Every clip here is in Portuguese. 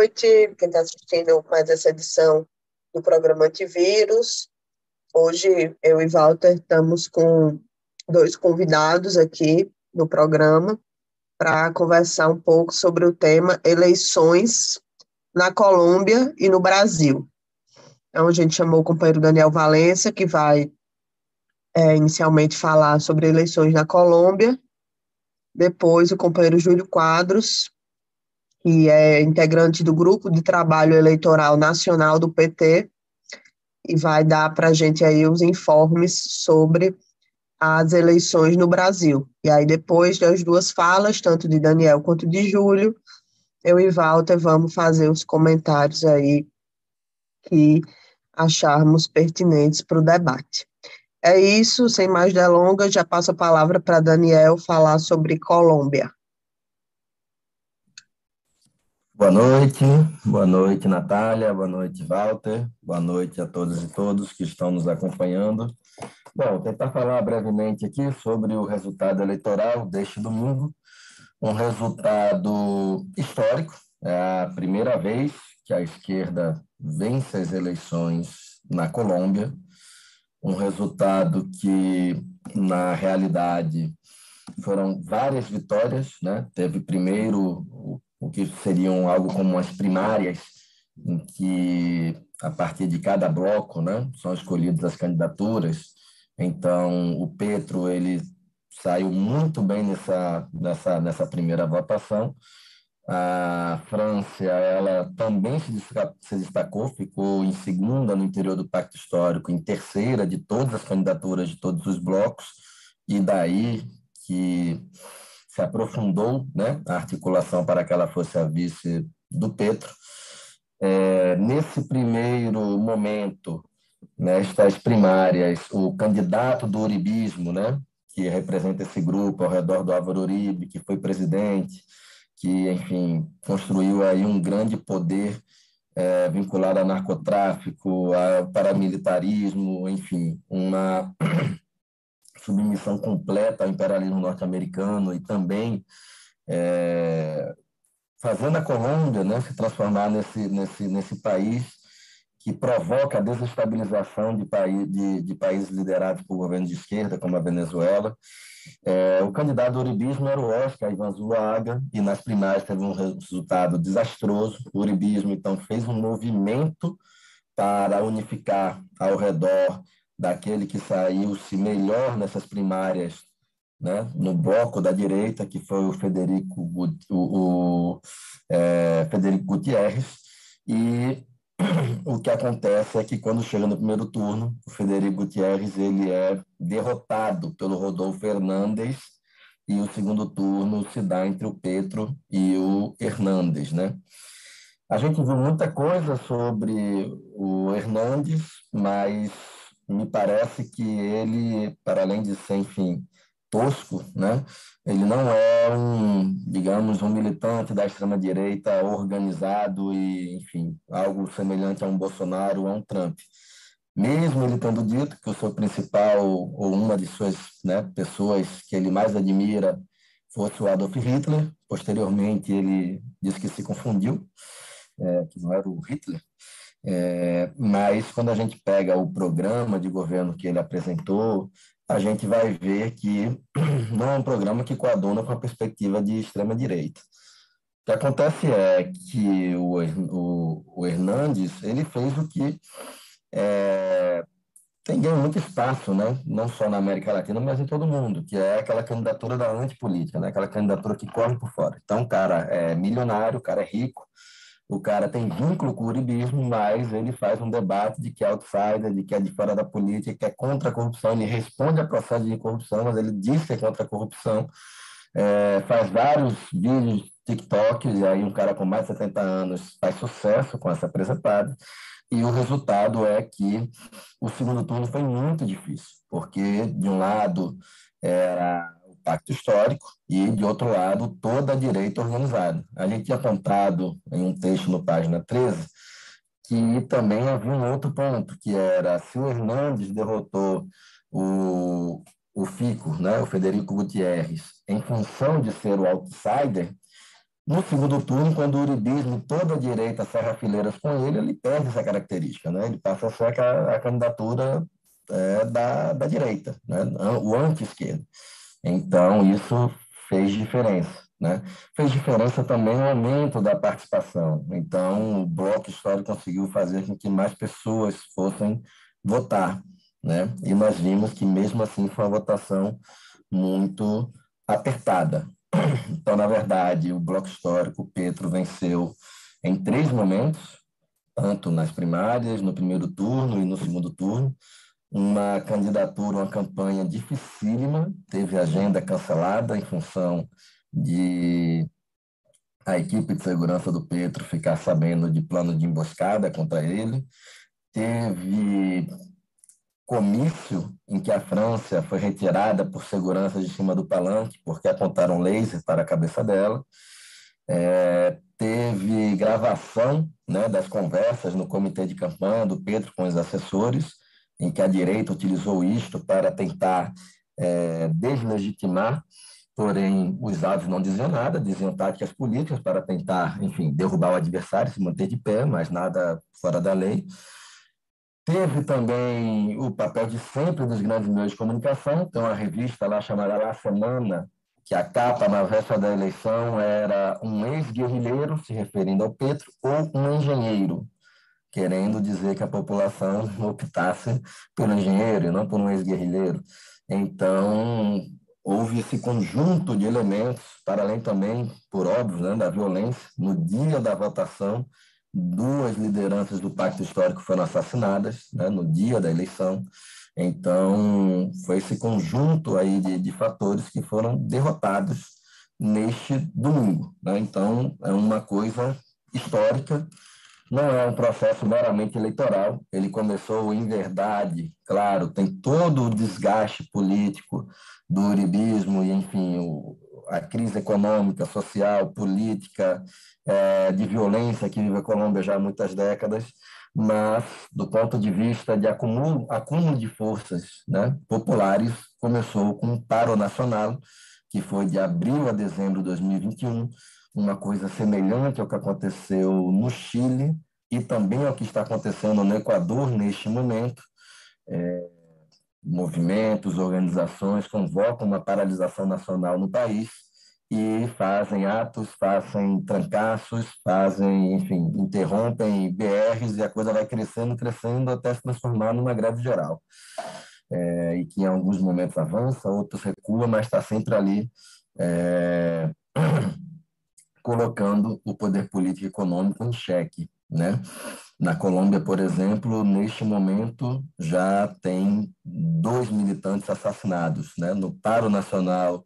noite, quem está assistindo mais essa edição do programa Antivírus. Hoje eu e Walter estamos com dois convidados aqui no programa para conversar um pouco sobre o tema eleições na Colômbia e no Brasil. Então, a gente chamou o companheiro Daniel Valença, que vai é, inicialmente falar sobre eleições na Colômbia, depois o companheiro Júlio Quadros, que é integrante do Grupo de Trabalho Eleitoral Nacional do PT, e vai dar para a gente aí os informes sobre as eleições no Brasil. E aí, depois das duas falas, tanto de Daniel quanto de Júlio, eu e Walter vamos fazer os comentários aí que acharmos pertinentes para o debate. É isso, sem mais delongas, já passo a palavra para Daniel falar sobre Colômbia. Boa noite, boa noite, Natália, boa noite, Walter, boa noite a todos e todos que estão nos acompanhando. Bom, tentar falar brevemente aqui sobre o resultado eleitoral deste domingo, um resultado histórico, é a primeira vez que a esquerda vence as eleições na Colômbia, um resultado que, na realidade, foram várias vitórias, né? Teve primeiro o que seriam algo como as primárias, em que a partir de cada bloco, né, são escolhidas as candidaturas. Então, o Petro ele saiu muito bem nessa nessa nessa primeira votação. A França, ela também se destacou, ficou em segunda no interior do Pacto Histórico, em terceira de todas as candidaturas de todos os blocos, e daí que se aprofundou né, a articulação para que ela fosse a vice do Petro. É, nesse primeiro momento, nestas primárias, o candidato do uribismo, né, que representa esse grupo ao redor do Álvaro Uribe, que foi presidente, que, enfim, construiu aí um grande poder é, vinculado ao narcotráfico, ao paramilitarismo, enfim, uma submissão completa ao imperialismo norte-americano e também é, fazendo a Colômbia né, se transformar nesse, nesse, nesse país que provoca a desestabilização de, país, de, de países liderados por governos de esquerda, como a Venezuela. É, o candidato do uribismo era o Oscar Ivan Zuluaga, e nas primárias teve um resultado desastroso. O uribismo, então, fez um movimento para unificar ao redor daquele que saiu-se melhor nessas primárias, né, no bloco da direita, que foi o Federico, o, o é, Federico Gutierrez, e o que acontece é que quando chega no primeiro turno, o Federico Gutierrez ele é derrotado pelo Rodolfo Fernandes e o segundo turno se dá entre o Petro e o Hernandes, né? A gente viu muita coisa sobre o Hernandes, mas me parece que ele, para além de ser, enfim, tosco, né? Ele não é um, digamos, um militante da extrema-direita organizado e, enfim, algo semelhante a um Bolsonaro ou a um Trump. Mesmo ele tendo dito que o seu principal, ou uma de suas né, pessoas que ele mais admira, fosse o Adolf Hitler, posteriormente ele disse que se confundiu, é, que não era o Hitler, é, mas quando a gente pega o programa de governo que ele apresentou, a gente vai ver que não é um programa que coaduna com a perspectiva de extrema-direita. O que acontece é que o, o, o Hernandes ele fez o que é, tem ganho muito espaço, né? não só na América Latina, mas em todo mundo, que é aquela candidatura da antipolítica, né? aquela candidatura que corre por fora. Então, o cara é milionário, o cara é rico, o cara tem vínculo com o uribismo, mas ele faz um debate de que é outsider, de que é de fora da política, que é contra a corrupção. Ele responde a processo de corrupção, mas ele diz que é contra a corrupção. É, faz vários vídeos TikTok, e aí um cara com mais de 70 anos faz sucesso com essa apresentada. E o resultado é que o segundo turno foi muito difícil, porque, de um lado, era pacto histórico e, de outro lado, toda a direita organizada. A gente tinha apontado em um texto no página 13 que também havia um outro ponto, que era se o Hernandes derrotou o, o Fico, né, o Federico Gutierrez, em função de ser o outsider, no segundo turno, quando o uribismo, toda a direita serra fileiras com ele, ele perde essa característica, né? ele passa a ser a, a candidatura é, da, da direita, né? o anti-esquerda. Então, isso fez diferença. Né? Fez diferença também o aumento da participação. Então, o Bloco Histórico conseguiu fazer com que mais pessoas fossem votar. Né? E nós vimos que, mesmo assim, foi uma votação muito apertada. Então, na verdade, o Bloco Histórico, o Petro, venceu em três momentos, tanto nas primárias, no primeiro turno e no segundo turno, uma candidatura, uma campanha dificílima, teve agenda cancelada em função de a equipe de segurança do Petro ficar sabendo de plano de emboscada contra ele. Teve comício em que a França foi retirada por segurança de cima do palanque, porque apontaram laser para a cabeça dela. É, teve gravação né, das conversas no comitê de campanha do Petro com os assessores, em que a direita utilizou isto para tentar é, deslegitimar porém os atos não diziam nada, diziam táticas políticas para tentar, enfim, derrubar o adversário, se manter de pé, mas nada fora da lei. Teve também o papel de sempre dos grandes meios de comunicação, então a revista lá chamada La Semana, que a capa na véspera da eleição era um ex-guerrilheiro, se referindo ao Petro, ou um engenheiro, querendo dizer que a população optasse pelo engenheiro e não por um ex-guerrilheiro. Então, houve esse conjunto de elementos, para além também, por óbvio, né, da violência. No dia da votação, duas lideranças do Pacto Histórico foram assassinadas, né, no dia da eleição. Então, foi esse conjunto aí de, de fatores que foram derrotados neste domingo. Né? Então, é uma coisa histórica não é um processo meramente eleitoral, ele começou em verdade, claro, tem todo o desgaste político do uribismo e, enfim, o, a crise econômica, social, política, é, de violência que vive a Colômbia já há muitas décadas, mas do ponto de vista de acúmulo, acúmulo de forças né, populares, começou com o Paro Nacional, que foi de abril a dezembro de 2021, uma coisa semelhante ao que aconteceu no Chile e também ao que está acontecendo no Equador neste momento. É, movimentos, organizações convocam uma paralisação nacional no país e fazem atos, fazem trancaços, fazem, enfim, interrompem BRs e a coisa vai crescendo, crescendo até se transformar numa greve geral. É, e que em alguns momentos avança, outros recua, mas está sempre ali é, colocando o poder político e econômico em xeque. Né? Na Colômbia, por exemplo, neste momento já tem dois militantes assassinados. Né? No Paro Nacional,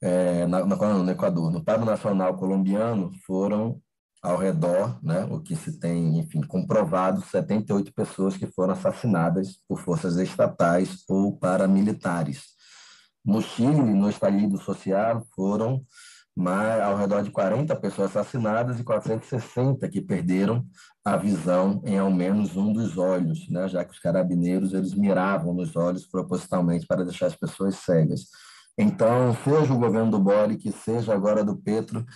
é, na, no Equador, no Paro Nacional colombiano foram ao redor, né, o que se tem, enfim, comprovado, 78 pessoas que foram assassinadas por forças estatais ou paramilitares. No Chile, no estalido social, foram mas ao redor de 40 pessoas assassinadas e 460 que perderam a visão em ao menos um dos olhos, né? já que os carabineiros eles miravam nos olhos propositalmente para deixar as pessoas cegas. Então, seja o governo do Boric, seja agora do Petro,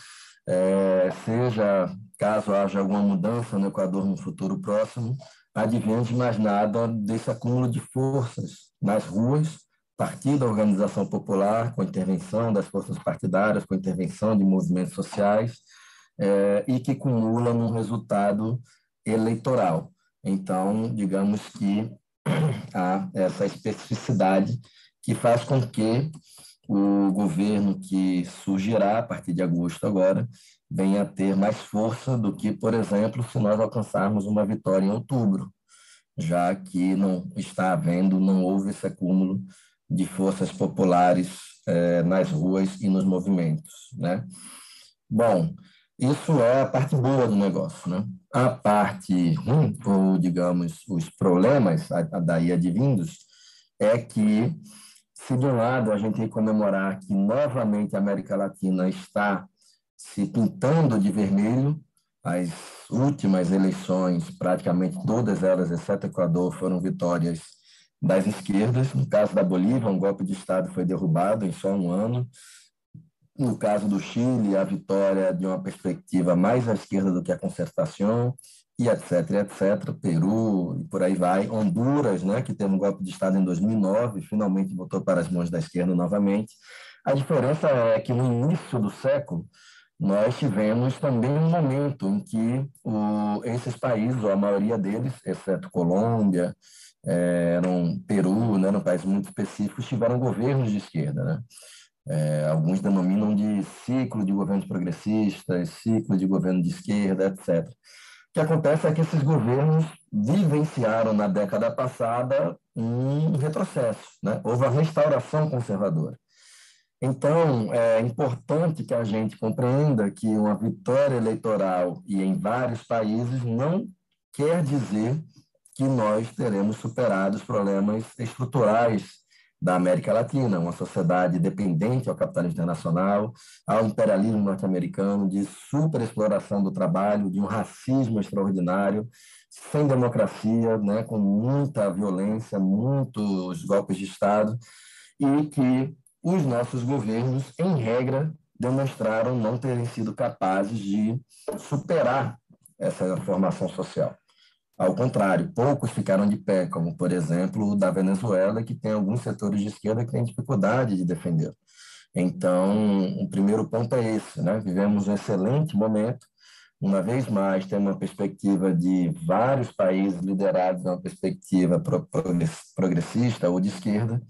é, seja caso haja alguma mudança no Equador no futuro próximo, adiante mais nada desse acúmulo de forças nas ruas partir da organização popular, com intervenção das forças partidárias, com intervenção de movimentos sociais, é, e que cumula num resultado eleitoral. Então, digamos que há essa especificidade que faz com que o governo que surgirá a partir de agosto agora venha a ter mais força do que, por exemplo, se nós alcançarmos uma vitória em outubro, já que não está havendo, não houve esse acúmulo de forças populares é, nas ruas e nos movimentos, né? Bom, isso é a parte boa do negócio, né? A parte ruim, ou digamos, os problemas a, a daí advindos, é que, se de um lado a gente comemorar que novamente a América Latina está se pintando de vermelho, as últimas eleições, praticamente todas elas, exceto Equador, foram vitórias das esquerdas. No caso da Bolívia, um golpe de Estado foi derrubado em só um ano. no caso do Chile, a vitória de uma perspectiva mais à esquerda do que a concertação, e etc, etc, Peru e por aí vai, Honduras, né, que teve um golpe de Estado em 2009, finalmente voltou para as mãos da esquerda novamente. A diferença é que no início do século, nós tivemos também um momento em que o, esses países, ou a maioria deles, exceto Colômbia, é, eram Peru, né, eram países muito específicos, tiveram governos de esquerda. Né? É, alguns denominam de ciclo de governos progressistas, ciclo de governo de esquerda, etc. O que acontece é que esses governos vivenciaram na década passada um retrocesso, né? houve a restauração conservadora. Então, é importante que a gente compreenda que uma vitória eleitoral e em vários países não quer dizer que nós teremos superado os problemas estruturais da América Latina, uma sociedade dependente ao capitalismo internacional, ao imperialismo norte-americano, de superexploração do trabalho, de um racismo extraordinário, sem democracia, né, com muita violência, muitos golpes de Estado, e que os nossos governos, em regra, demonstraram não terem sido capazes de superar essa formação social. Ao contrário, poucos ficaram de pé, como, por exemplo, o da Venezuela, que tem alguns setores de esquerda que têm dificuldade de defender. Então, o primeiro ponto é esse, né? Vivemos um excelente momento, uma vez mais, tem uma perspectiva de vários países liderados numa perspectiva progressista ou de esquerda,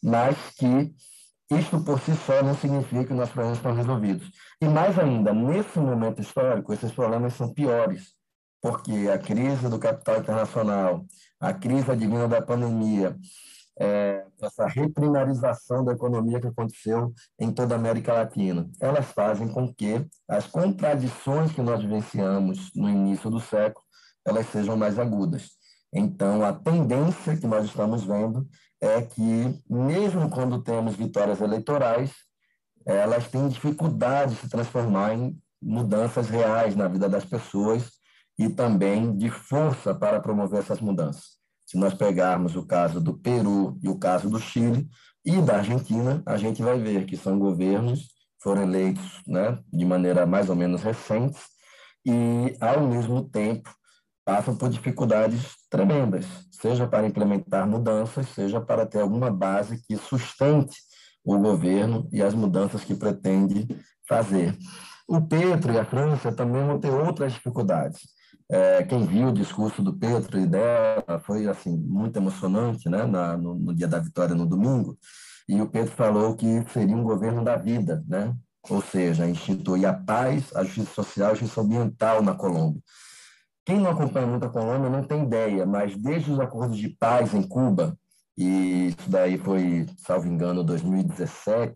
mas que isto por si só não significa que nossos problemas estão resolvidos. E mais ainda, nesse momento histórico, esses problemas são piores, porque a crise do capital internacional, a crise advinda da pandemia, é, essa reprimarização da economia que aconteceu em toda a América Latina, elas fazem com que as contradições que nós vivenciamos no início do século, elas sejam mais agudas. Então, a tendência que nós estamos vendo é que, mesmo quando temos vitórias eleitorais, elas têm dificuldade de se transformar em mudanças reais na vida das pessoas e também de força para promover essas mudanças. Se nós pegarmos o caso do Peru e o caso do Chile e da Argentina, a gente vai ver que são governos foram eleitos né, de maneira mais ou menos recente e, ao mesmo tempo, passam por dificuldades tremendas, seja para implementar mudanças, seja para ter alguma base que sustente o governo e as mudanças que pretende fazer. O Petro e a França também vão ter outras dificuldades. É, quem viu o discurso do Petro e dela foi assim muito emocionante, né, na, no, no, dia da vitória no domingo. E o Petro falou que seria um governo da vida, né, ou seja, instituir a paz, a justiça social, a justiça ambiental na Colômbia. Quem não acompanha muito a Colômbia não tem ideia, mas desde os acordos de paz em Cuba, e isso daí foi, salvo engano, 2017,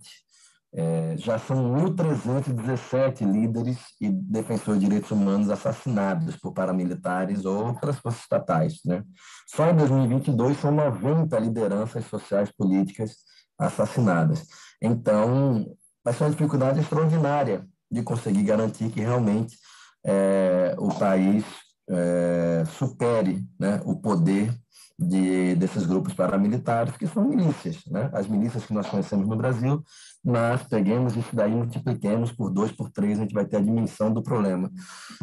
é, já são 1.317 líderes e defensores de direitos humanos assassinados por paramilitares ou outras forças estatais. Né? Só em 2022 são 90 lideranças sociais políticas assassinadas. Então, vai ser uma dificuldade extraordinária de conseguir garantir que realmente é, o país é, supere né, o poder de, desses grupos paramilitares, que são milícias, né? as milícias que nós conhecemos no Brasil, mas peguemos isso daí, multipliquemos por dois, por três, a gente vai ter a dimensão do problema.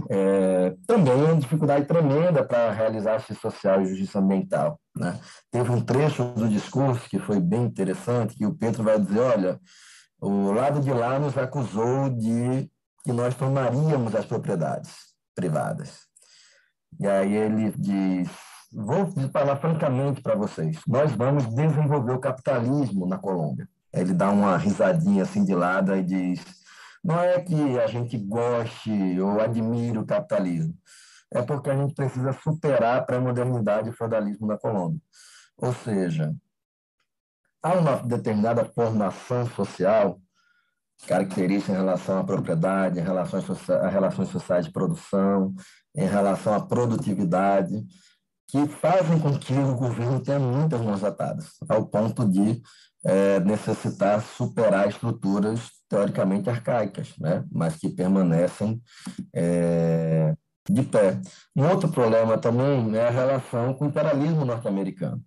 É, também é uma dificuldade tremenda para realizar justiça social e justiça ambiental. Né? Teve um trecho do discurso que foi bem interessante, que o Pedro vai dizer, olha, o lado de lá nos acusou de que nós tomaríamos as propriedades privadas. E aí ele diz, vou falar francamente para vocês, nós vamos desenvolver o capitalismo na Colômbia. Ele dá uma risadinha assim de lado e diz, não é que a gente goste ou admire o capitalismo, é porque a gente precisa superar a pré-modernidade e o feudalismo na Colômbia. Ou seja, há uma determinada formação social características em relação à propriedade, em relação a relações sociais de produção, em relação à produtividade, que fazem com que o governo tenha muitas mãos atadas, ao ponto de é, necessitar superar estruturas teoricamente arcaicas, né? mas que permanecem é, de pé. Um outro problema também é a relação com o imperialismo norte-americano.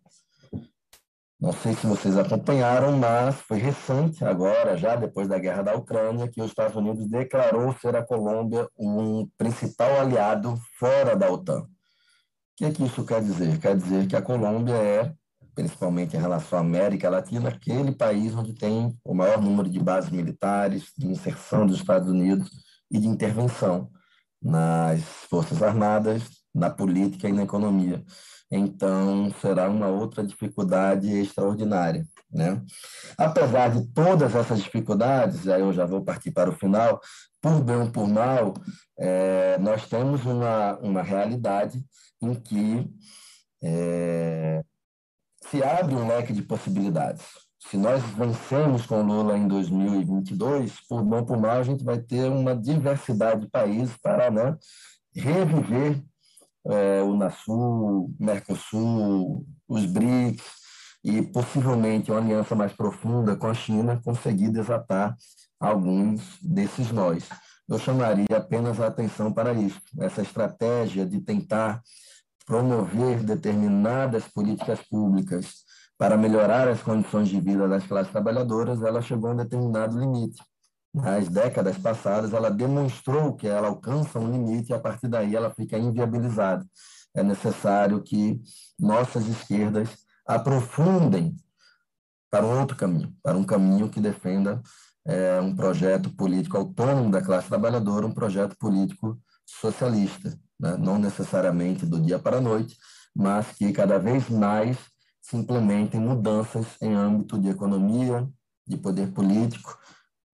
Não sei se vocês acompanharam, mas foi recente, agora, já depois da guerra da Ucrânia, que os Estados Unidos declarou ser a Colômbia um principal aliado fora da OTAN. O que, é que isso quer dizer? Quer dizer que a Colômbia é, principalmente em relação à América Latina, aquele país onde tem o maior número de bases militares, de inserção dos Estados Unidos e de intervenção nas Forças Armadas, na política e na economia então será uma outra dificuldade extraordinária. Né? Apesar de todas essas dificuldades, aí eu já vou partir para o final, por bem ou por mal, é, nós temos uma, uma realidade em que é, se abre um leque de possibilidades. Se nós vencemos com Lula em 2022, por bom ou por mal, a gente vai ter uma diversidade de países para né, reviver é, o NASUL, Mercosul, os BRICS e possivelmente uma aliança mais profunda com a China conseguir desatar alguns desses nós. Eu chamaria apenas a atenção para isso, essa estratégia de tentar promover determinadas políticas públicas para melhorar as condições de vida das classes trabalhadoras, ela chegou a um determinado limite nas décadas passadas, ela demonstrou que ela alcança um limite e, a partir daí, ela fica inviabilizada. É necessário que nossas esquerdas aprofundem para um outro caminho, para um caminho que defenda é, um projeto político autônomo da classe trabalhadora, um projeto político socialista, né? não necessariamente do dia para a noite, mas que cada vez mais se implementem mudanças em âmbito de economia, de poder político,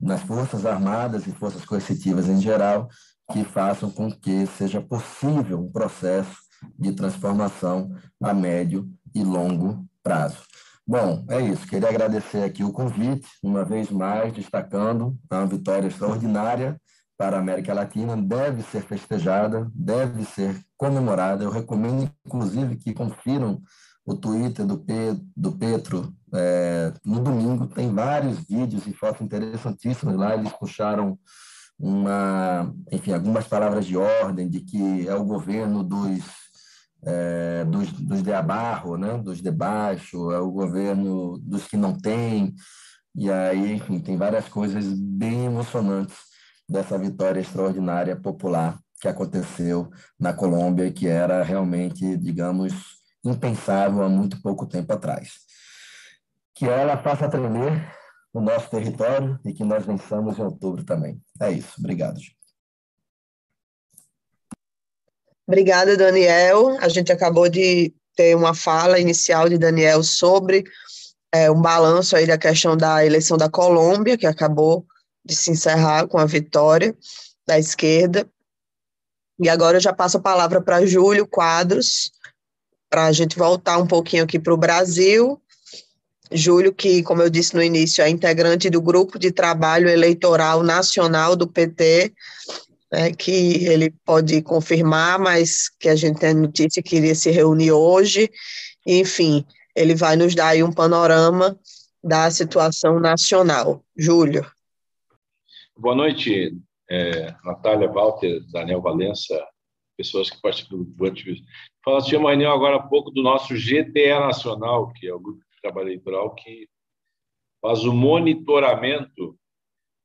nas Forças Armadas e Forças Coercitivas em geral, que façam com que seja possível um processo de transformação a médio e longo prazo. Bom, é isso. Queria agradecer aqui o convite, uma vez mais, destacando a vitória extraordinária para a América Latina, deve ser festejada, deve ser comemorada. Eu recomendo, inclusive, que confiram o Twitter do, Pe, do Petro é, no domingo. Tem vários vídeos e fotos interessantíssimas lá. Eles puxaram uma, enfim, algumas palavras de ordem de que é o governo dos, é, dos, dos de abarro, né? dos de baixo, é o governo dos que não têm. E aí, enfim, tem várias coisas bem emocionantes dessa vitória extraordinária popular que aconteceu na Colômbia, que era realmente, digamos, impensável há muito pouco tempo atrás. Que ela faça tremer o nosso território e que nós vençamos em outubro também. É isso. Obrigado. Obrigada, Daniel. A gente acabou de ter uma fala inicial de Daniel sobre é, um balanço aí da questão da eleição da Colômbia, que acabou de se encerrar com a vitória da esquerda. E agora eu já passo a palavra para Júlio Quadros, para a gente voltar um pouquinho aqui para o Brasil. Júlio, que, como eu disse no início, é integrante do grupo de trabalho eleitoral nacional do PT, né, que ele pode confirmar, mas que a gente tem notícia que iria se reunir hoje. Enfim, ele vai nos dar aí um panorama da situação nacional. Júlio. Boa noite, é, Natália Walter, Daniel Valença, pessoas que participam do ativismo. Fala, tinha uma reunião agora há pouco do nosso GTE Nacional, que é o Grupo Trabalho Eleitoral, que faz o monitoramento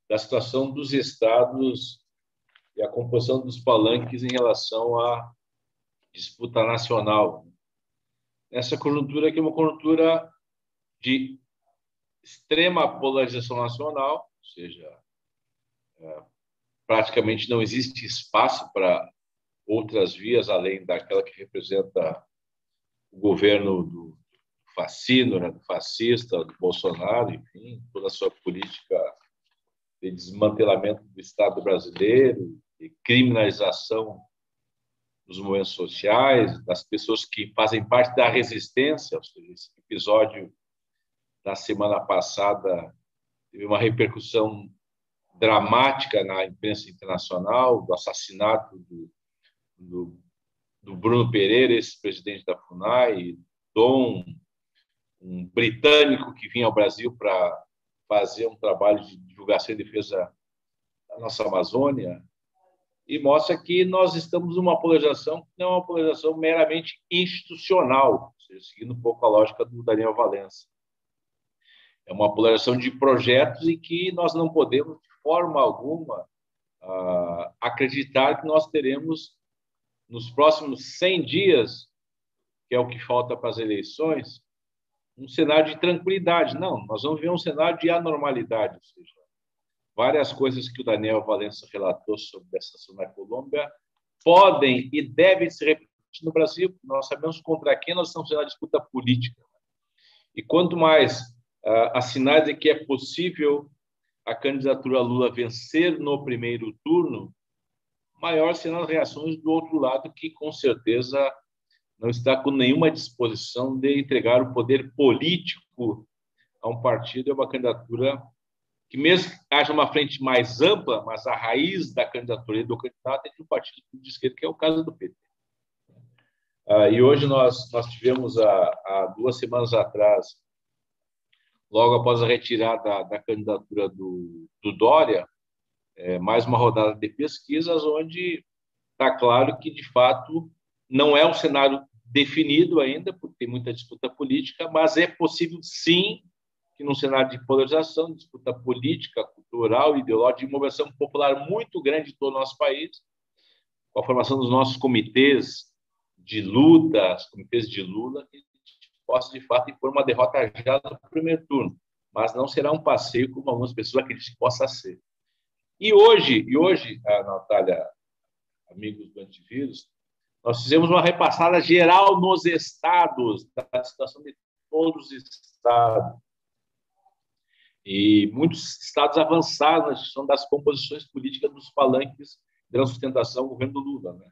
da situação dos estados e a composição dos palanques em relação à disputa nacional. Essa conjuntura aqui é uma conjuntura de extrema polarização nacional, ou seja, é, praticamente não existe espaço para outras vias além daquela que representa o governo do fascino, né, fascista, do Bolsonaro, enfim, toda a sua política de desmantelamento do Estado brasileiro, de criminalização dos movimentos sociais, das pessoas que fazem parte da resistência. Esse episódio da semana passada teve uma repercussão dramática na imprensa internacional do assassinato do do, do Bruno Pereira, esse presidente da FUNAI, Dom, um britânico que vinha ao Brasil para fazer um trabalho de divulgação e defesa da nossa Amazônia, e mostra que nós estamos numa polarização que não é uma polarização meramente institucional, seja, seguindo um pouco a lógica do Daniel Valença. é uma polarização de projetos e que nós não podemos, de forma alguma, uh, acreditar que nós teremos, nos próximos 100 dias, que é o que falta para as eleições, um cenário de tranquilidade. Não, nós vamos ver um cenário de anormalidade, ou seja, várias coisas que o Daniel Valença relatou sobre essa situação na Colômbia podem e devem se repetir no Brasil. Nós sabemos contra quem nós estamos na disputa política. E quanto mais uh, há sinais de que é possível a candidatura Lula vencer no primeiro turno, maior serão as reações do outro lado, que com certeza não está com nenhuma disposição de entregar o poder político a um partido e uma candidatura que mesmo que haja uma frente mais ampla, mas a raiz da candidatura e do candidato é de um partido de esquerda, que é o caso do PT. Ah, e hoje nós, nós tivemos, há, há, duas semanas atrás, logo após a retirada da, candidatura do, do Dória, é, mais uma rodada de pesquisas, onde está claro que, de fato, não é um cenário definido ainda, porque tem muita disputa política, mas é possível, sim, que num cenário de polarização, disputa política, cultural, ideológica, de mobilização popular muito grande em todo o nosso país, com a formação dos nossos comitês de luta, os comitês de Lula, que possa, de fato, impor uma derrota já no primeiro turno. Mas não será um passeio como algumas pessoas acreditam que possa ser. E hoje, e hoje, a Natália, amigos do antivírus, nós fizemos uma repassada geral nos estados, da situação de todos os estados. E muitos estados avançaram na discussão das composições políticas dos palanques da sustentação do governo Lula. Né?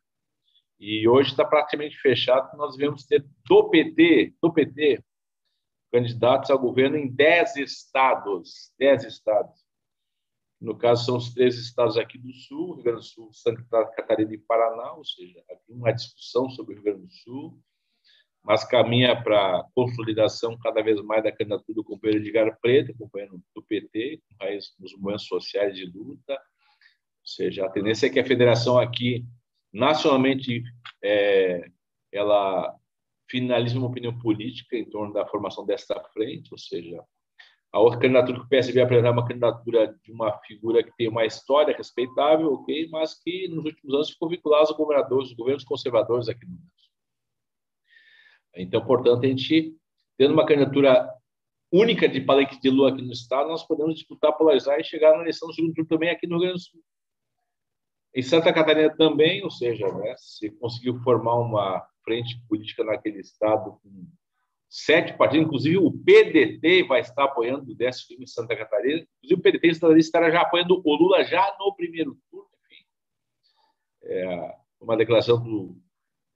E hoje está praticamente fechado, nós devemos ter do PT, do PT, candidatos ao governo em 10 estados, 10 estados. No caso, são os três estados aqui do Sul, Rio Grande do Sul, Santa Catarina e Paraná, ou seja, aqui uma discussão sobre o Rio Grande do Sul, mas caminha para consolidação cada vez mais da candidatura do companheiro Edgar Preto, companheiro do PT, com raiz nos movimentos sociais de luta. Ou seja, a tendência é que a federação aqui, nacionalmente, é, ela finalize uma opinião política em torno da formação desta frente, ou seja, a outra candidatura que o PSB apresentar é uma candidatura de uma figura que tem uma história respeitável, ok, mas que nos últimos anos ficou vinculada aos governadores, os governos conservadores aqui no Brasil. Então, portanto, a gente, tendo uma candidatura única de palanque de Lula aqui no Estado, nós podemos disputar, polarizar e chegar na eleição do segundo também aqui no Rio Grande do Sul. Em Santa Catarina também, ou seja, né, se conseguiu formar uma frente política naquele Estado com sete partidos, inclusive o PDT vai estar apoiando o décimo time em Santa Catarina, inclusive o PDT estará já apoiando o Lula já no primeiro turno, enfim. É uma declaração do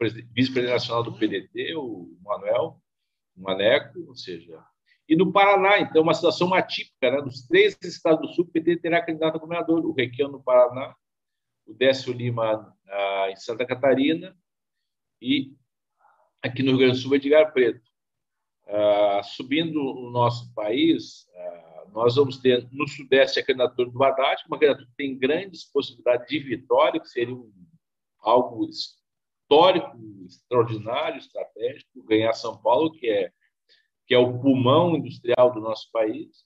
vice-presidente nacional do PDT, o Manuel Maneco, ou seja, e no Paraná, então, uma situação atípica, né? Dos três estados do Sul, o PT terá candidato a governador, o Requião no Paraná, o Décio Lima ah, em Santa Catarina e aqui no Rio Grande do Sul, Edgar Preto. Ah, subindo o nosso país, ah, nós vamos ter no Sudeste a candidatura do Haddad, uma candidatura que tem grandes possibilidades de vitória, que seria um, algo histórico, extraordinário, estratégico, ganhar São Paulo, que é, que é o pulmão industrial do nosso país.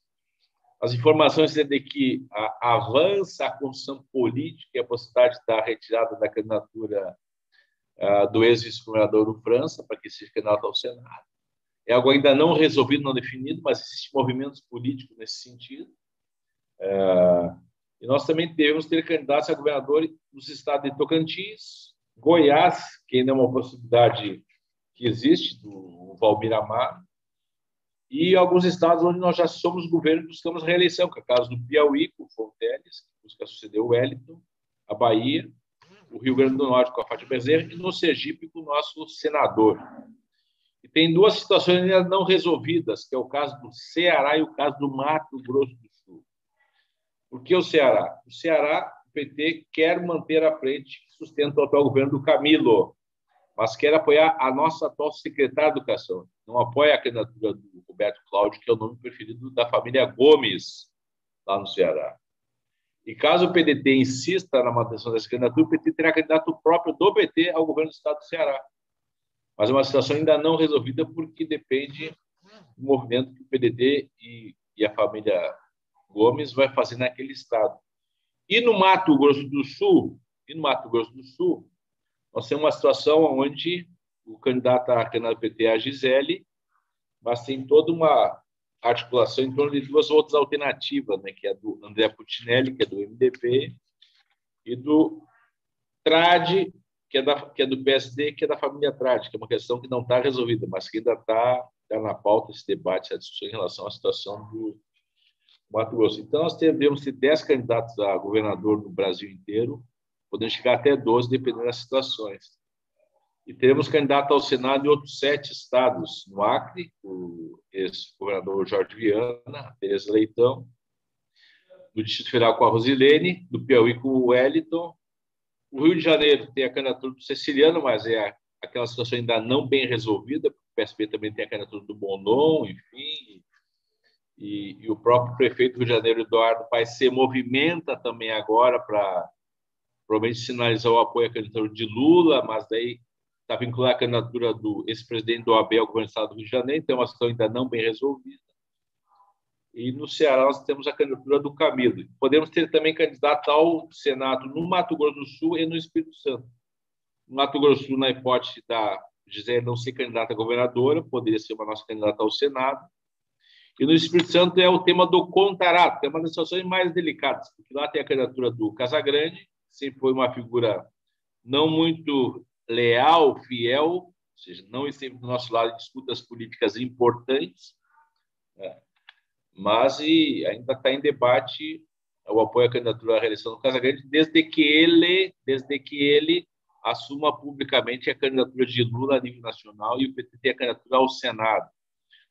As informações é de que a, avança a construção política e a possibilidade da retirada da candidatura uh, do ex-vice-governador do França, para que seja candidato ao Senado. É algo ainda não resolvido, não definido, mas existem movimentos políticos nesse sentido. Uh, e nós também devemos ter candidatos a governador nos estados de Tocantins, Goiás, que ainda é uma possibilidade que existe, do Valmir Amar, e alguns estados onde nós já somos governo e buscamos reeleição, que é o caso do Piauí, com o Fonteles, que busca suceder o Wellington, a Bahia, o Rio Grande do Norte com a Fátima Bezerra e no Sergipe com o nosso senador. E tem duas situações ainda não resolvidas, que é o caso do Ceará e o caso do Mato Grosso do Sul. Por que o Ceará? O Ceará, o PT quer manter a frente sustenta o atual governo do Camilo, mas quer apoiar a nossa atual secretária de Educação. Não apoia a candidatura do Roberto Cláudio, que é o nome preferido da família Gomes, lá no Ceará. E caso o PDT insista na manutenção dessa candidatura, o PT terá candidato próprio do PT ao governo do Estado do Ceará. Mas é uma situação ainda não resolvida, porque depende do movimento que o PDT e, e a família Gomes vai fazer naquele estado. E no Mato Grosso do Sul, e no Mato Grosso do Sul, nós temos uma situação onde o candidato à Câmara PT é a Gisele, mas tem toda uma articulação em torno de duas outras alternativas, né, que é do André Putinelli, que é do MDB, e do Trade, que é, da, que é do PSD, que é da família Trade, que é uma questão que não está resolvida, mas que ainda está tá na pauta esse debate, essa discussão em relação à situação do Mato Grosso. Então, nós devemos ter 10 candidatos a governador no Brasil inteiro, podendo chegar até 12, dependendo das situações. E teremos candidato ao Senado em outros sete estados, no Acre, o ex-governador Jorge Viana, Tereza Leitão, no Distrito Federal com a Rosilene, do Piauí com o Wellington. O Rio de Janeiro tem a candidatura do Ceciliano, mas é aquela situação ainda não bem resolvida. O PSB também tem a candidatura do Bonon, enfim. E, e o próprio prefeito do Rio de Janeiro, Eduardo Paes, se movimenta também agora para provavelmente sinalizar o apoio à candidatura de Lula, mas daí está vinculada à candidatura do ex-presidente do Abel ao governo do Estado do Rio de Janeiro, então é uma situação ainda não bem resolvida. E no Ceará nós temos a candidatura do Camilo. Podemos ter também candidato ao Senado no Mato Grosso do Sul e no Espírito Santo. No Mato Grosso do Sul, na hipótese da Gisele não ser candidata a governadora, poderia ser uma nossa candidata ao Senado. E no Espírito Santo é o tema do contrato, que é uma das situações mais delicadas, porque lá tem a candidatura do Casagrande, sempre foi uma figura não muito leal, fiel, ou seja, não esteve do nosso lado em disputas políticas importantes, né? Mas e ainda está em debate o apoio à candidatura à reeleição do Casagrande, desde que ele, desde que ele assuma publicamente a candidatura de Lula a nível nacional e o PT tem a candidatura ao Senado.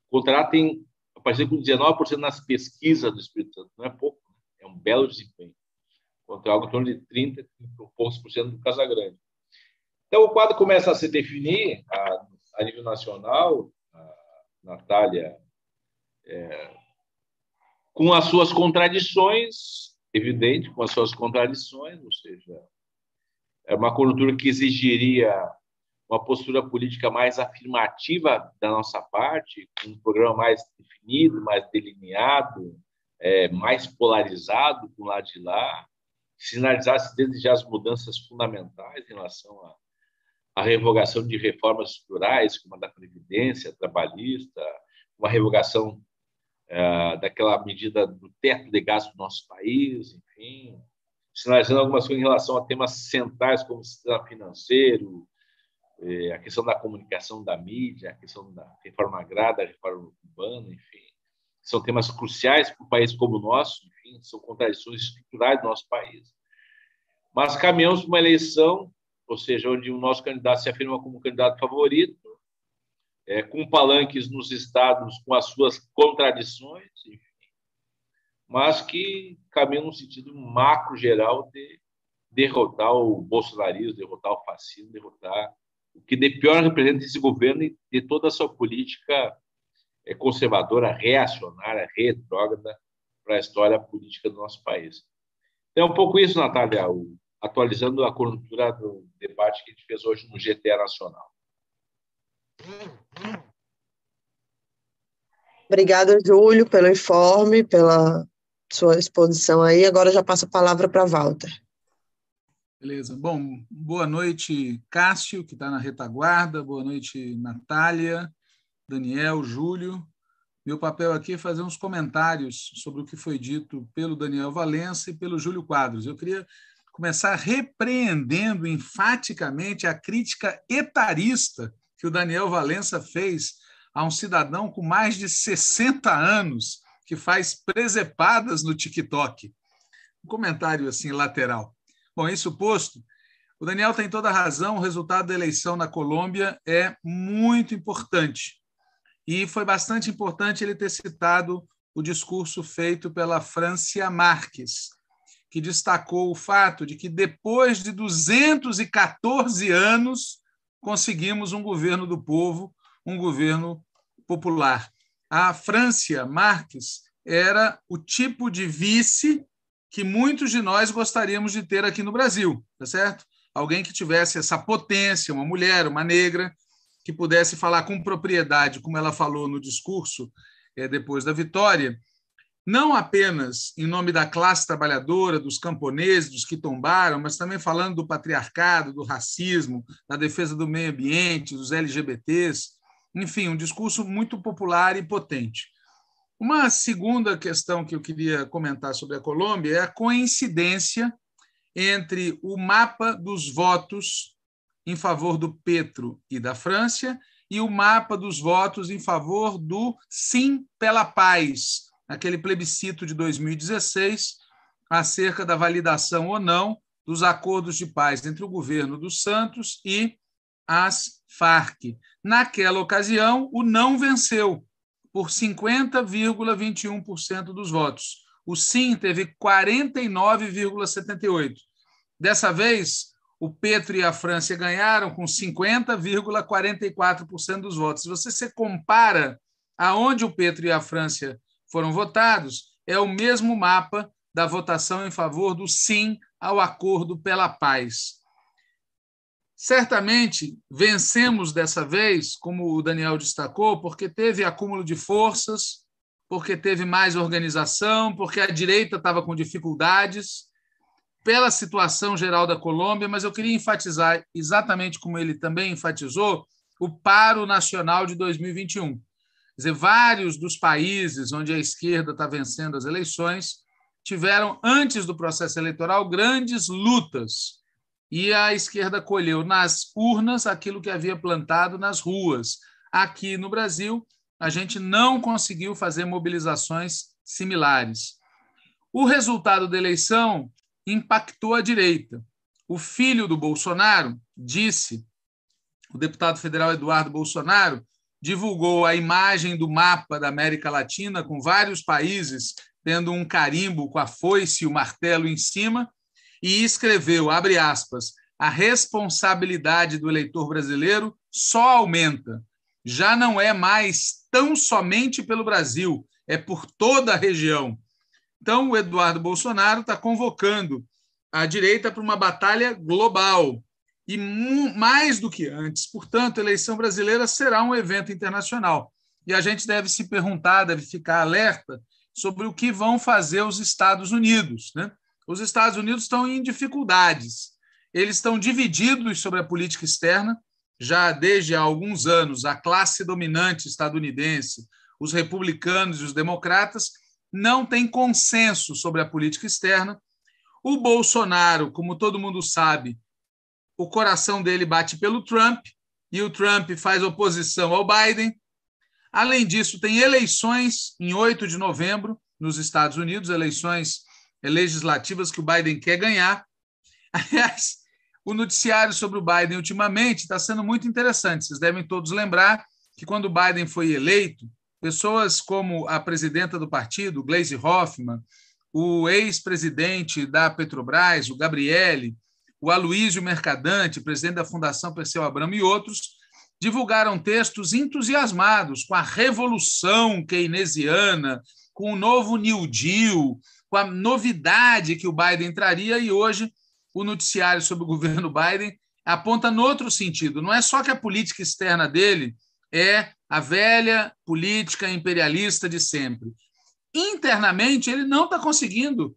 O contrato tem aparecido com 19% nas pesquisas do Espírito Santo, não é pouco, né? é um belo desempenho, contra algo em torno de 30, 30 poucos por cento do Casagrande. Então, o quadro começa a se definir a, a nível nacional, a Natália, é, com as suas contradições, evidente, com as suas contradições, ou seja, é uma conjuntura que exigiria uma postura política mais afirmativa da nossa parte, um programa mais definido, mais delineado, é, mais polarizado com o lado de lá, sinalizasse desde já as mudanças fundamentais em relação a a revogação de reformas estruturais, como a da Previdência trabalhista, uma revogação é, daquela medida do teto de gasto do nosso país, enfim, sinalizando algumas coisas em relação a temas centrais como o sistema financeiro, é, a questão da comunicação da mídia, a questão da reforma agrária, da reforma urbana, enfim. São temas cruciais para um país como o nosso, enfim, são contradições estruturais do nosso país. Mas caminhamos para uma eleição ou seja, onde o nosso candidato se afirma como candidato favorito, é, com palanques nos estados com as suas contradições, enfim, mas que caminha no sentido macro geral de derrotar o bolsonarismo, derrotar o fascismo, derrotar o que de pior representa esse governo e de toda a sua política é, conservadora, reacionária, retrógrada para a história política do nosso país. Então, é um pouco isso, Natália, atualizando a conjuntura do debate que a gente fez hoje no GTE Nacional. Obrigada, Júlio, pelo informe, pela sua exposição aí. Agora já passo a palavra para Walter. Beleza. Bom, boa noite, Cássio, que está na retaguarda. Boa noite, Natália, Daniel, Júlio. Meu papel aqui é fazer uns comentários sobre o que foi dito pelo Daniel Valença e pelo Júlio Quadros. Eu queria começar repreendendo enfaticamente a crítica etarista que o Daniel Valença fez a um cidadão com mais de 60 anos que faz presepadas no TikTok. Um comentário assim lateral. Bom, isso posto, o Daniel tem toda a razão, o resultado da eleição na Colômbia é muito importante. E foi bastante importante ele ter citado o discurso feito pela Francia Marques, que destacou o fato de que depois de 214 anos conseguimos um governo do povo, um governo popular. A Francia Marques era o tipo de vice que muitos de nós gostaríamos de ter aqui no Brasil, tá certo? Alguém que tivesse essa potência, uma mulher, uma negra, que pudesse falar com propriedade, como ela falou no discurso é, depois da vitória, não apenas em nome da classe trabalhadora, dos camponeses, dos que tombaram, mas também falando do patriarcado, do racismo, da defesa do meio ambiente, dos LGBTs, enfim, um discurso muito popular e potente. Uma segunda questão que eu queria comentar sobre a Colômbia é a coincidência entre o mapa dos votos em favor do Petro e da França e o mapa dos votos em favor do Sim pela Paz, aquele plebiscito de 2016 acerca da validação ou não dos acordos de paz entre o governo dos Santos e as Farc. Naquela ocasião, o não venceu por 50,21% dos votos. O sim teve 49,78%. Dessa vez, o Petro e a França ganharam com 50,44% dos votos. Se você se compara aonde o Petro e a França foram votados, é o mesmo mapa da votação em favor do sim ao acordo pela paz. Certamente vencemos dessa vez, como o Daniel destacou, porque teve acúmulo de forças, porque teve mais organização, porque a direita estava com dificuldades, pela situação geral da Colômbia, mas eu queria enfatizar, exatamente como ele também enfatizou, o paro nacional de 2021 dizer, vários dos países onde a esquerda está vencendo as eleições tiveram, antes do processo eleitoral, grandes lutas. E a esquerda colheu nas urnas aquilo que havia plantado nas ruas. Aqui no Brasil, a gente não conseguiu fazer mobilizações similares. O resultado da eleição impactou a direita. O filho do Bolsonaro disse, o deputado federal Eduardo Bolsonaro, divulgou a imagem do mapa da América Latina, com vários países tendo um carimbo com a foice e o martelo em cima, e escreveu, abre aspas, a responsabilidade do eleitor brasileiro só aumenta. Já não é mais tão somente pelo Brasil, é por toda a região. Então, o Eduardo Bolsonaro está convocando a direita para uma batalha global, e mais do que antes. Portanto, a eleição brasileira será um evento internacional. E a gente deve se perguntar, deve ficar alerta sobre o que vão fazer os Estados Unidos. Né? Os Estados Unidos estão em dificuldades. Eles estão divididos sobre a política externa. Já desde há alguns anos, a classe dominante estadunidense, os republicanos e os democratas, não tem consenso sobre a política externa. O Bolsonaro, como todo mundo sabe, o coração dele bate pelo Trump e o Trump faz oposição ao Biden. Além disso, tem eleições em 8 de novembro nos Estados Unidos, eleições legislativas que o Biden quer ganhar. Aliás, o noticiário sobre o Biden ultimamente está sendo muito interessante. Vocês devem todos lembrar que quando o Biden foi eleito, pessoas como a presidenta do partido, Gleisi Hoffmann, o ex-presidente da Petrobras, o Gabriele, o Aloísio Mercadante, presidente da Fundação Perseu Abramo e outros, divulgaram textos entusiasmados com a revolução keynesiana, com o novo New Deal, com a novidade que o Biden traria, e hoje o noticiário sobre o governo Biden aponta no outro sentido. Não é só que a política externa dele é a velha política imperialista de sempre. Internamente, ele não está conseguindo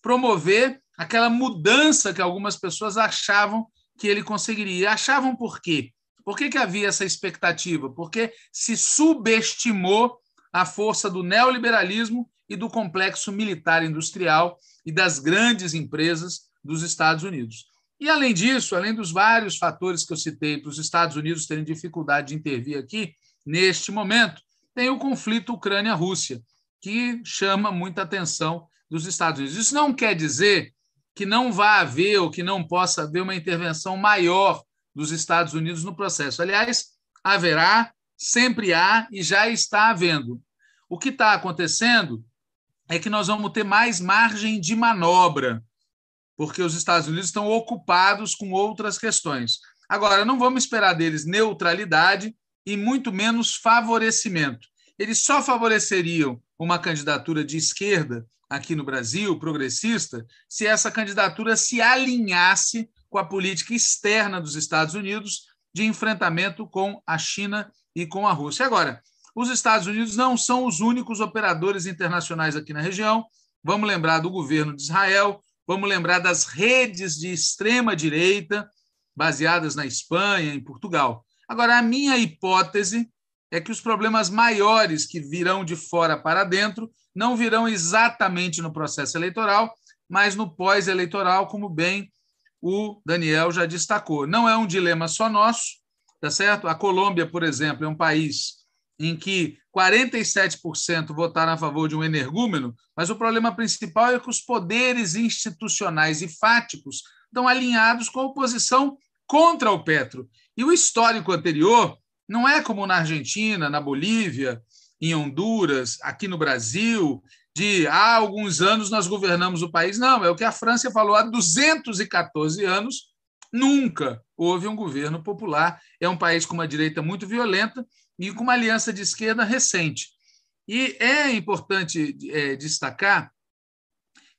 promover aquela mudança que algumas pessoas achavam que ele conseguiria. Achavam por quê? Por que, que havia essa expectativa? Porque se subestimou a força do neoliberalismo e do complexo militar industrial e das grandes empresas dos Estados Unidos. E, além disso, além dos vários fatores que eu citei para os Estados Unidos terem dificuldade de intervir aqui, neste momento, tem o conflito Ucrânia-Rússia, que chama muita atenção dos Estados Unidos. Isso não quer dizer que não vá haver ou que não possa haver uma intervenção maior dos Estados Unidos no processo. Aliás, haverá, sempre há e já está havendo. O que está acontecendo é que nós vamos ter mais margem de manobra, porque os Estados Unidos estão ocupados com outras questões. Agora, não vamos esperar deles neutralidade e muito menos favorecimento. Eles só favoreceriam uma candidatura de esquerda aqui no Brasil, progressista, se essa candidatura se alinhasse com a política externa dos Estados Unidos de enfrentamento com a China e com a Rússia. Agora, os Estados Unidos não são os únicos operadores internacionais aqui na região. Vamos lembrar do governo de Israel, vamos lembrar das redes de extrema-direita, baseadas na Espanha, em Portugal. Agora, a minha hipótese é que os problemas maiores que virão de fora para dentro não virão exatamente no processo eleitoral, mas no pós-eleitoral, como bem o Daniel já destacou. Não é um dilema só nosso, tá certo? A Colômbia, por exemplo, é um país em que 47% votaram a favor de um energúmeno, mas o problema principal é que os poderes institucionais e fáticos estão alinhados com a oposição contra o Petro. E o histórico anterior não é como na Argentina, na Bolívia, em Honduras, aqui no Brasil, de há alguns anos nós governamos o país. Não, é o que a França falou há 214 anos, nunca houve um governo popular. É um país com uma direita muito violenta e com uma aliança de esquerda recente. E é importante é, destacar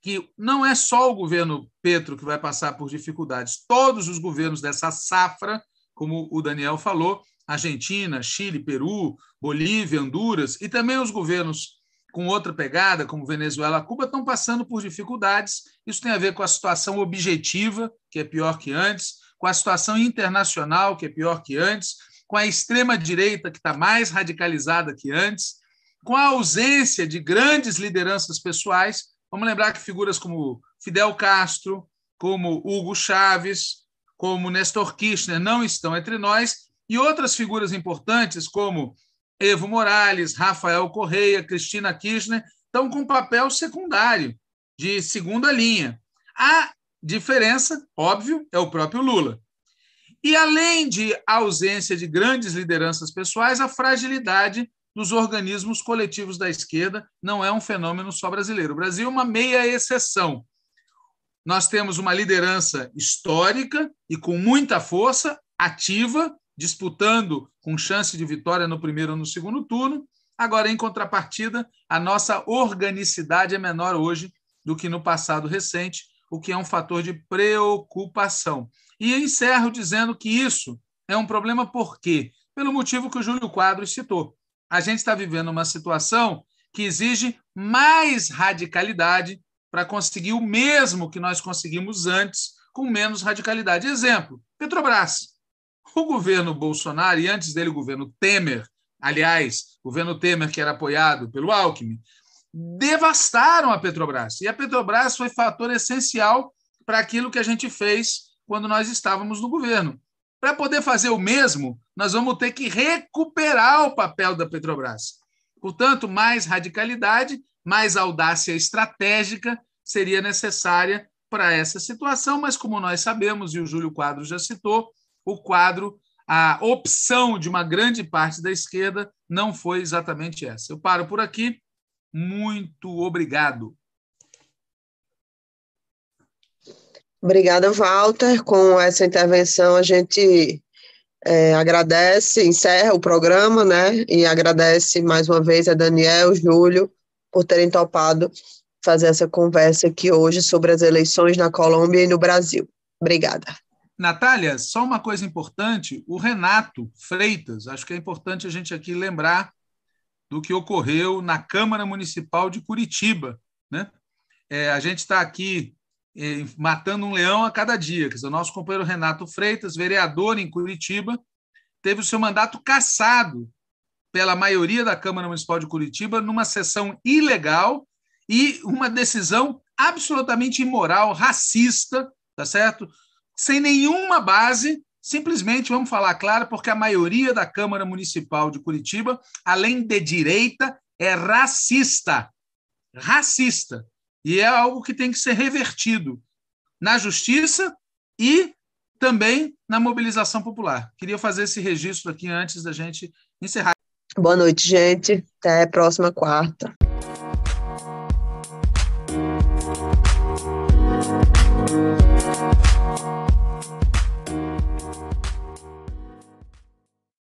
que não é só o governo Petro que vai passar por dificuldades, todos os governos dessa safra, como o Daniel falou, Argentina, Chile, Peru, Bolívia, Honduras, e também os governos com outra pegada, como Venezuela, Cuba, estão passando por dificuldades. Isso tem a ver com a situação objetiva, que é pior que antes, com a situação internacional, que é pior que antes, com a extrema-direita, que está mais radicalizada que antes, com a ausência de grandes lideranças pessoais. Vamos lembrar que figuras como Fidel Castro, como Hugo Chávez, como Nestor Kirchner não estão entre nós, e outras figuras importantes, como Evo Morales, Rafael Correia, Cristina Kirchner, estão com papel secundário, de segunda linha. A diferença, óbvio, é o próprio Lula. E além de ausência de grandes lideranças pessoais, a fragilidade dos organismos coletivos da esquerda não é um fenômeno só brasileiro. O Brasil é uma meia exceção. Nós temos uma liderança histórica e com muita força, ativa, disputando com chance de vitória no primeiro ou no segundo turno. Agora, em contrapartida, a nossa organicidade é menor hoje do que no passado recente, o que é um fator de preocupação. E encerro dizendo que isso é um problema por quê? Pelo motivo que o Júlio Quadros citou. A gente está vivendo uma situação que exige mais radicalidade para conseguir o mesmo que nós conseguimos antes, com menos radicalidade. Exemplo: Petrobras. O governo Bolsonaro, e antes dele o governo Temer, aliás, o governo Temer, que era apoiado pelo Alckmin, devastaram a Petrobras. E a Petrobras foi fator essencial para aquilo que a gente fez quando nós estávamos no governo. Para poder fazer o mesmo, nós vamos ter que recuperar o papel da Petrobras. Portanto, mais radicalidade, mais audácia estratégica seria necessária para essa situação, mas como nós sabemos, e o Júlio Quadro já citou, o quadro, a opção de uma grande parte da esquerda não foi exatamente essa. Eu paro por aqui. Muito obrigado. Obrigada, Walter. Com essa intervenção, a gente é, agradece, encerra o programa, né? E agradece mais uma vez a Daniel, Júlio, por terem topado fazer essa conversa aqui hoje sobre as eleições na Colômbia e no Brasil. Obrigada. Natália, só uma coisa importante: o Renato Freitas, acho que é importante a gente aqui lembrar do que ocorreu na Câmara Municipal de Curitiba. Né? É, a gente está aqui é, matando um leão a cada dia. Quer dizer, o nosso companheiro Renato Freitas, vereador em Curitiba, teve o seu mandato cassado pela maioria da Câmara Municipal de Curitiba numa sessão ilegal e uma decisão absolutamente imoral, racista, tá certo? Sem nenhuma base, simplesmente vamos falar claro, porque a maioria da Câmara Municipal de Curitiba, além de direita, é racista. Racista. E é algo que tem que ser revertido na justiça e também na mobilização popular. Queria fazer esse registro aqui antes da gente encerrar. Boa noite, gente. Até a próxima quarta.